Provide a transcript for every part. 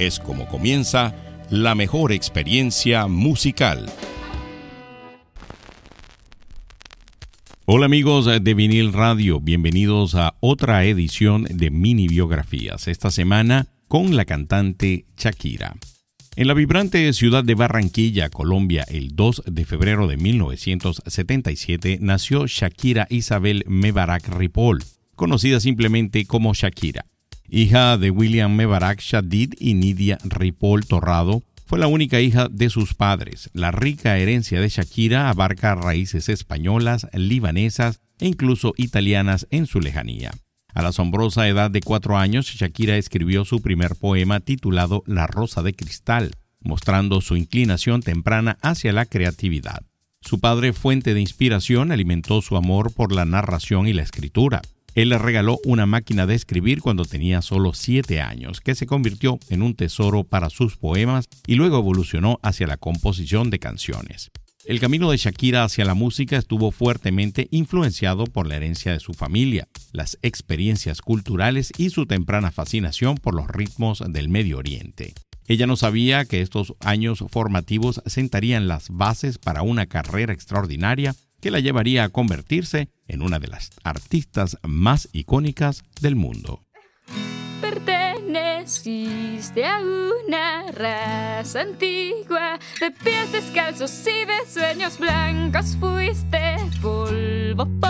es como comienza la mejor experiencia musical. Hola amigos de vinil radio, bienvenidos a otra edición de mini biografías. Esta semana con la cantante Shakira. En la vibrante ciudad de Barranquilla, Colombia, el 2 de febrero de 1977 nació Shakira Isabel Mebarak Ripoll, conocida simplemente como Shakira. Hija de William Mebarak Shadid y Nidia Ripoll Torrado, fue la única hija de sus padres. La rica herencia de Shakira abarca raíces españolas, libanesas e incluso italianas en su lejanía. A la asombrosa edad de cuatro años, Shakira escribió su primer poema titulado La Rosa de Cristal, mostrando su inclinación temprana hacia la creatividad. Su padre, fuente de inspiración, alimentó su amor por la narración y la escritura. Él le regaló una máquina de escribir cuando tenía solo siete años, que se convirtió en un tesoro para sus poemas y luego evolucionó hacia la composición de canciones. El camino de Shakira hacia la música estuvo fuertemente influenciado por la herencia de su familia, las experiencias culturales y su temprana fascinación por los ritmos del Medio Oriente. Ella no sabía que estos años formativos sentarían las bases para una carrera extraordinaria que la llevaría a convertirse en una de las artistas más icónicas del mundo. Perteneciste a una raza antigua de pies descalzos y de sueños blancos fuiste polvo, polvo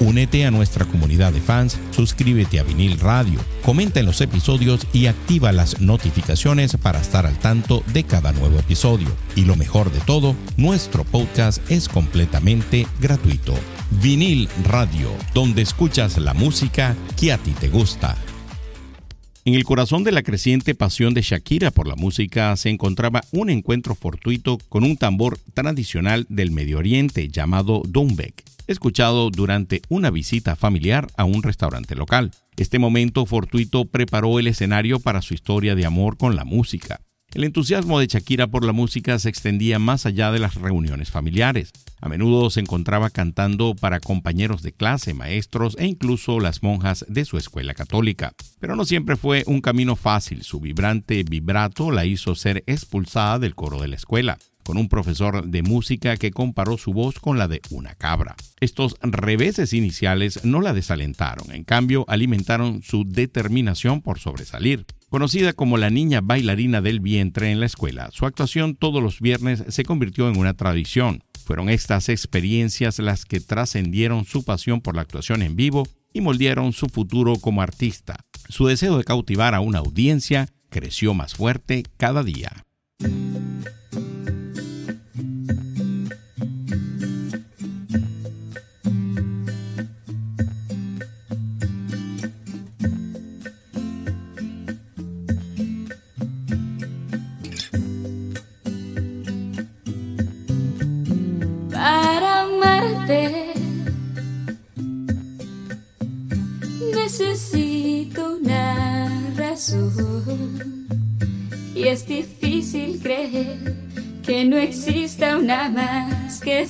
Únete a nuestra comunidad de fans, suscríbete a Vinil Radio, comenta en los episodios y activa las notificaciones para estar al tanto de cada nuevo episodio. Y lo mejor de todo, nuestro podcast es completamente gratuito. Vinil Radio, donde escuchas la música que a ti te gusta. En el corazón de la creciente pasión de Shakira por la música se encontraba un encuentro fortuito con un tambor tradicional del Medio Oriente llamado Dumbek escuchado durante una visita familiar a un restaurante local. Este momento fortuito preparó el escenario para su historia de amor con la música. El entusiasmo de Shakira por la música se extendía más allá de las reuniones familiares. A menudo se encontraba cantando para compañeros de clase, maestros e incluso las monjas de su escuela católica. Pero no siempre fue un camino fácil. Su vibrante vibrato la hizo ser expulsada del coro de la escuela con un profesor de música que comparó su voz con la de una cabra. Estos reveses iniciales no la desalentaron, en cambio alimentaron su determinación por sobresalir. Conocida como la niña bailarina del vientre en la escuela, su actuación todos los viernes se convirtió en una tradición. Fueron estas experiencias las que trascendieron su pasión por la actuación en vivo y moldearon su futuro como artista. Su deseo de cautivar a una audiencia creció más fuerte cada día.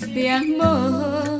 Este amor.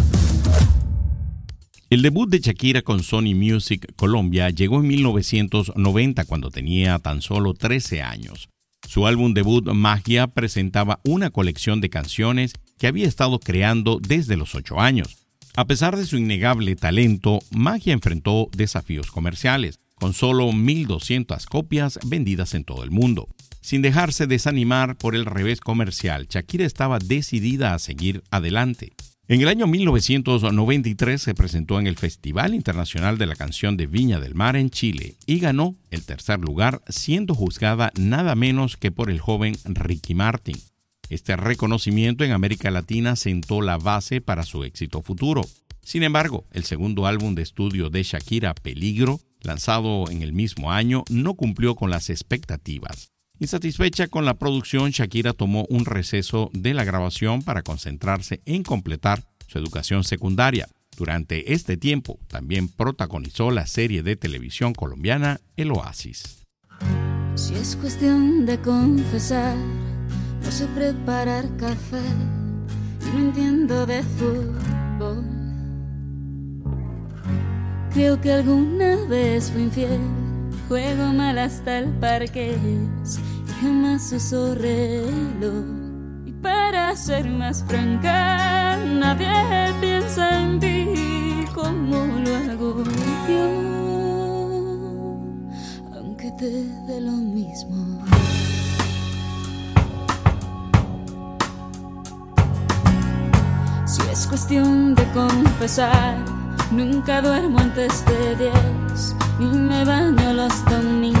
El debut de Shakira con Sony Music Colombia llegó en 1990 cuando tenía tan solo 13 años. Su álbum debut Magia presentaba una colección de canciones que había estado creando desde los 8 años. A pesar de su innegable talento, Magia enfrentó desafíos comerciales, con solo 1.200 copias vendidas en todo el mundo. Sin dejarse desanimar por el revés comercial, Shakira estaba decidida a seguir adelante. En el año 1993 se presentó en el Festival Internacional de la Canción de Viña del Mar en Chile y ganó el tercer lugar, siendo juzgada nada menos que por el joven Ricky Martin. Este reconocimiento en América Latina sentó la base para su éxito futuro. Sin embargo, el segundo álbum de estudio de Shakira, Peligro, lanzado en el mismo año, no cumplió con las expectativas. Insatisfecha con la producción, Shakira tomó un receso de la grabación para concentrarse en completar su educación secundaria. Durante este tiempo también protagonizó la serie de televisión colombiana El Oasis. Si es cuestión de confesar, no sé preparar café no entiendo de fútbol. Creo que alguna vez fui infiel, juego mal hasta el parque jamás usó reloj. Y para ser más franca, nadie piensa en ti como lo hago yo. Aunque te dé lo mismo. Si es cuestión de confesar, nunca duermo antes de diez, ni me baño los domingos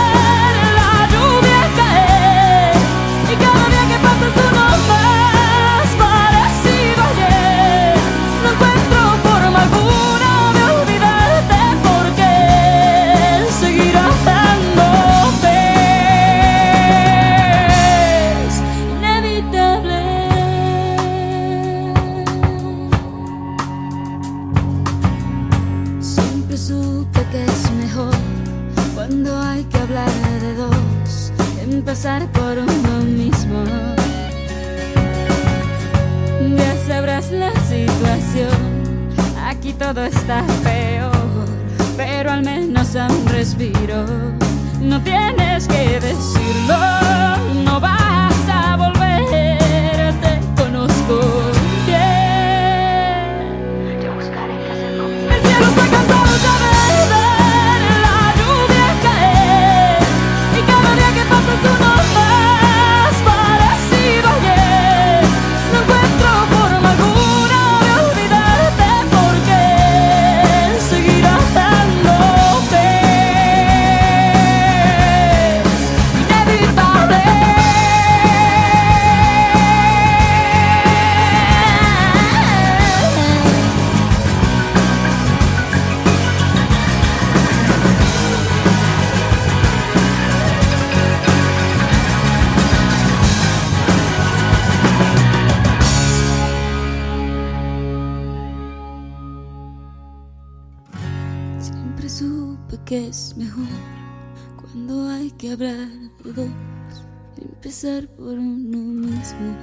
por uno mismo.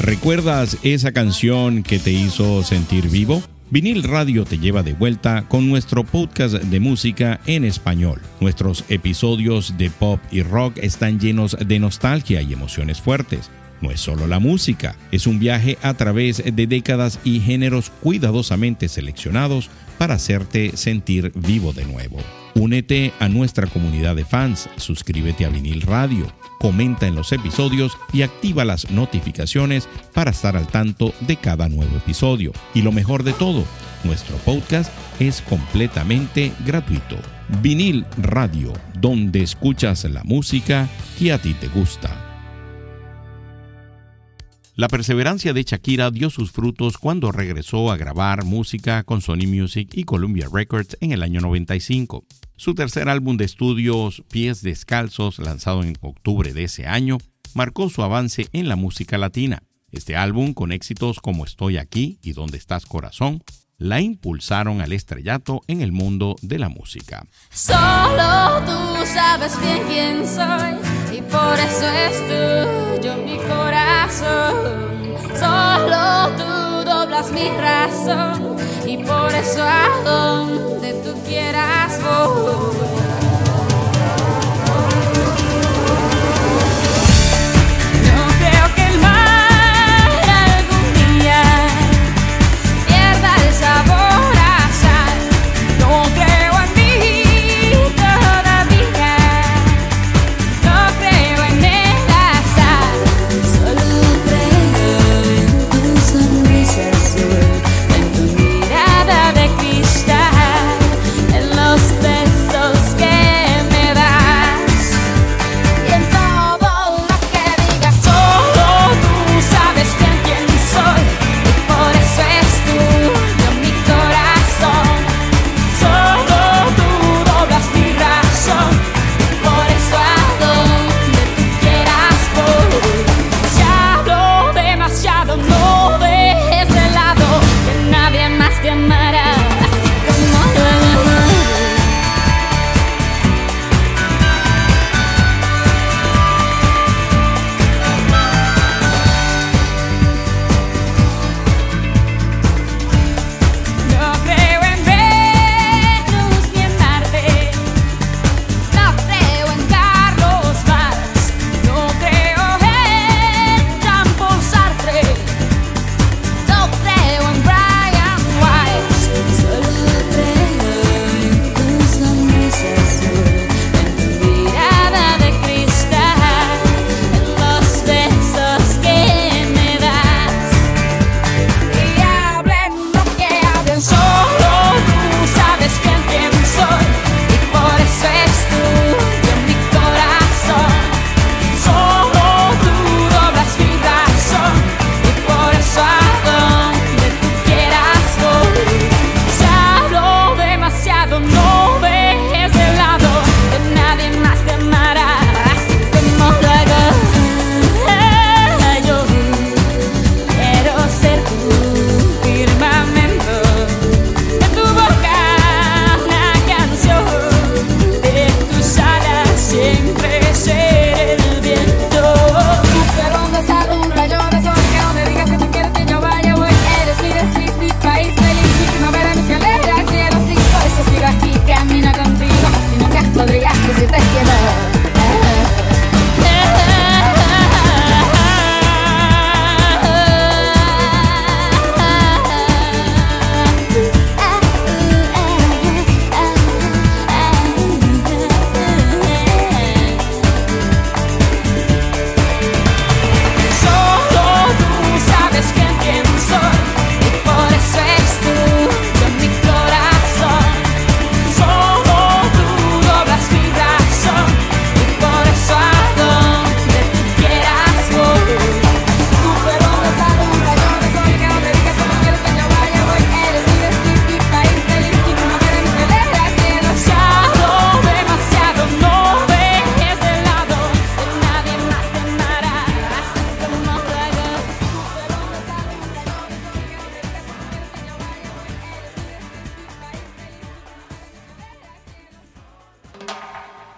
¿Recuerdas esa canción que te hizo sentir vivo? Vinil Radio te lleva de vuelta con nuestro podcast de música en español. Nuestros episodios de pop y rock están llenos de nostalgia y emociones fuertes. No es solo la música, es un viaje a través de décadas y géneros cuidadosamente seleccionados para hacerte sentir vivo de nuevo. Únete a nuestra comunidad de fans, suscríbete a Vinil Radio, comenta en los episodios y activa las notificaciones para estar al tanto de cada nuevo episodio. Y lo mejor de todo, nuestro podcast es completamente gratuito. Vinil Radio, donde escuchas la música que a ti te gusta. La perseverancia de Shakira dio sus frutos cuando regresó a grabar música con Sony Music y Columbia Records en el año 95. Su tercer álbum de estudios, Pies Descalzos, lanzado en octubre de ese año, marcó su avance en la música latina. Este álbum, con éxitos como Estoy aquí y Dónde estás corazón, la impulsaron al estrellato en el mundo de la música. Solo tú sabes bien quién soy por eso es tuyo mi corazón. Solo tú doblas mi razón y por eso a donde tú quieras voy.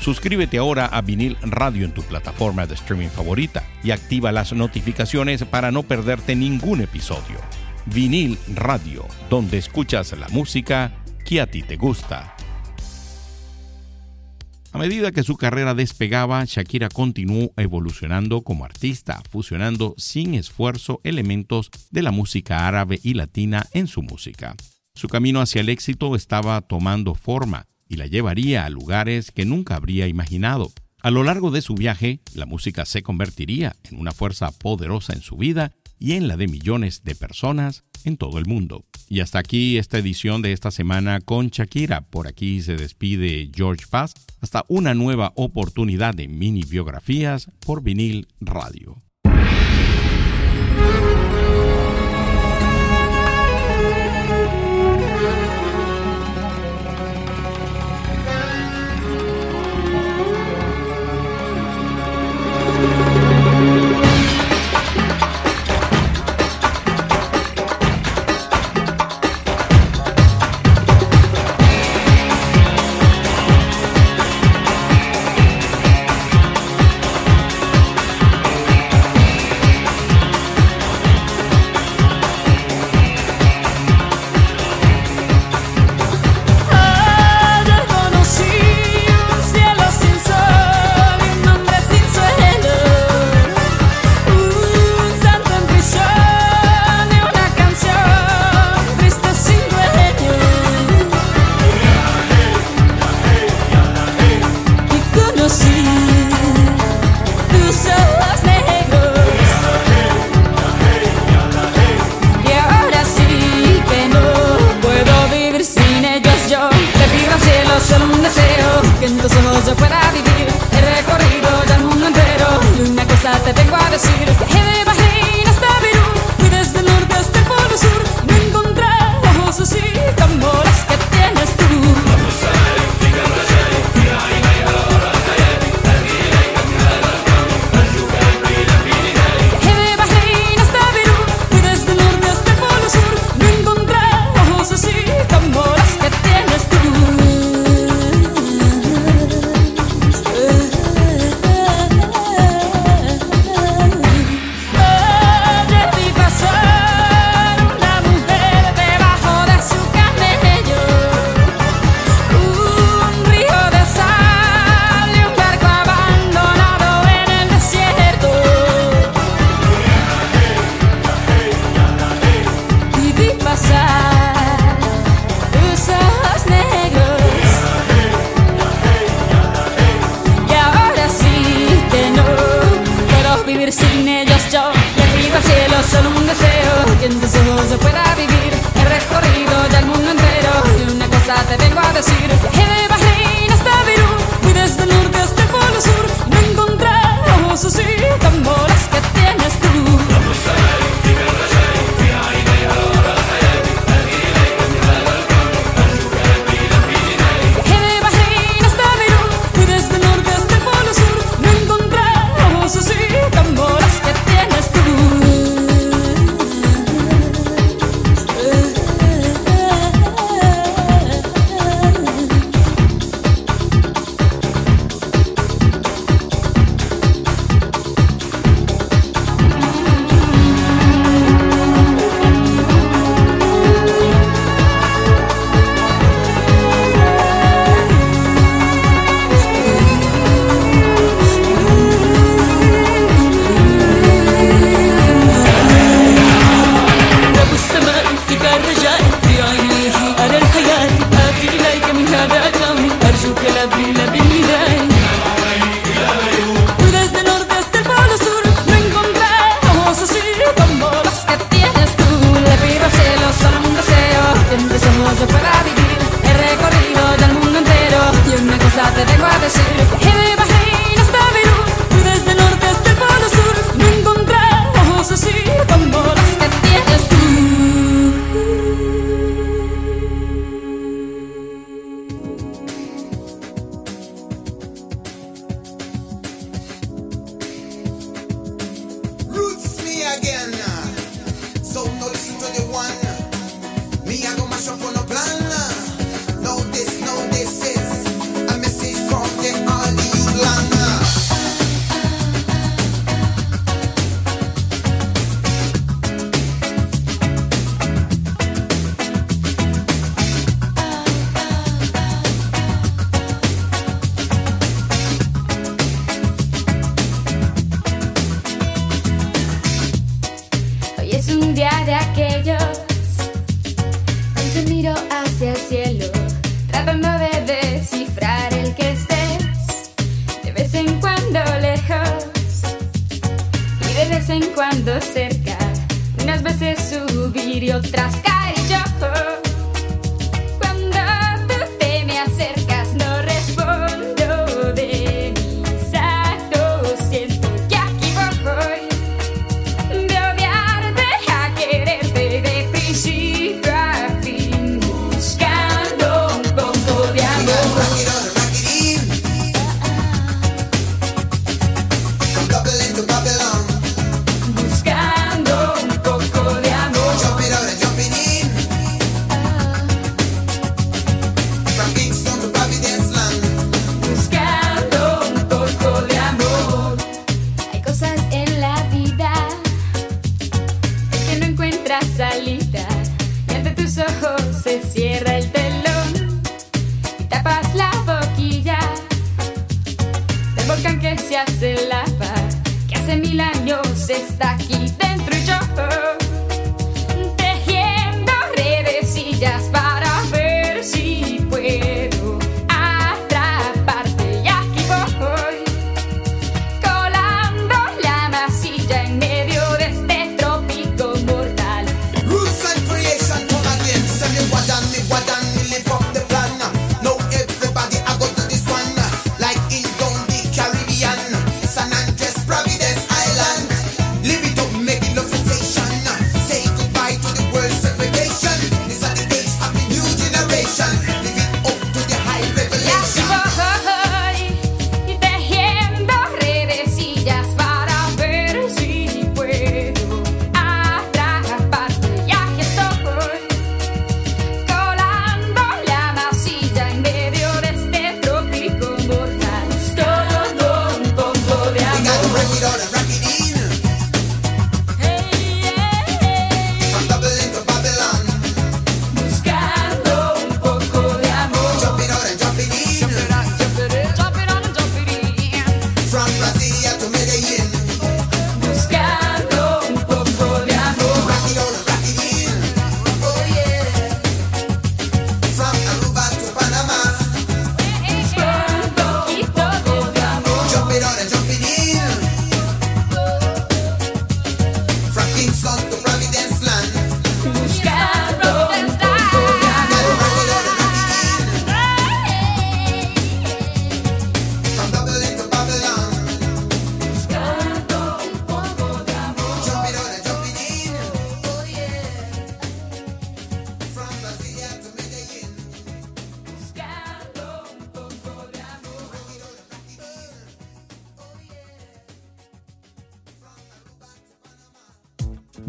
Suscríbete ahora a Vinil Radio en tu plataforma de streaming favorita y activa las notificaciones para no perderte ningún episodio. Vinil Radio, donde escuchas la música que a ti te gusta. A medida que su carrera despegaba, Shakira continuó evolucionando como artista, fusionando sin esfuerzo elementos de la música árabe y latina en su música. Su camino hacia el éxito estaba tomando forma y la llevaría a lugares que nunca habría imaginado. A lo largo de su viaje, la música se convertiría en una fuerza poderosa en su vida y en la de millones de personas en todo el mundo. Y hasta aquí esta edición de esta semana con Shakira. Por aquí se despide George Paz. Hasta una nueva oportunidad de mini biografías por vinil radio. Aquellos. Que miro hacia el cielo, tratando de descifrar el que estés, de vez en cuando lejos y de vez en cuando cerca, unas veces subir y otras caer. Y yo. nuestras alitas y ante tus ojos se cierra el telón y tapas la boquilla del volcán que se hace lava, que hace mil años está aquí.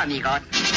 Eso es todo, amigos.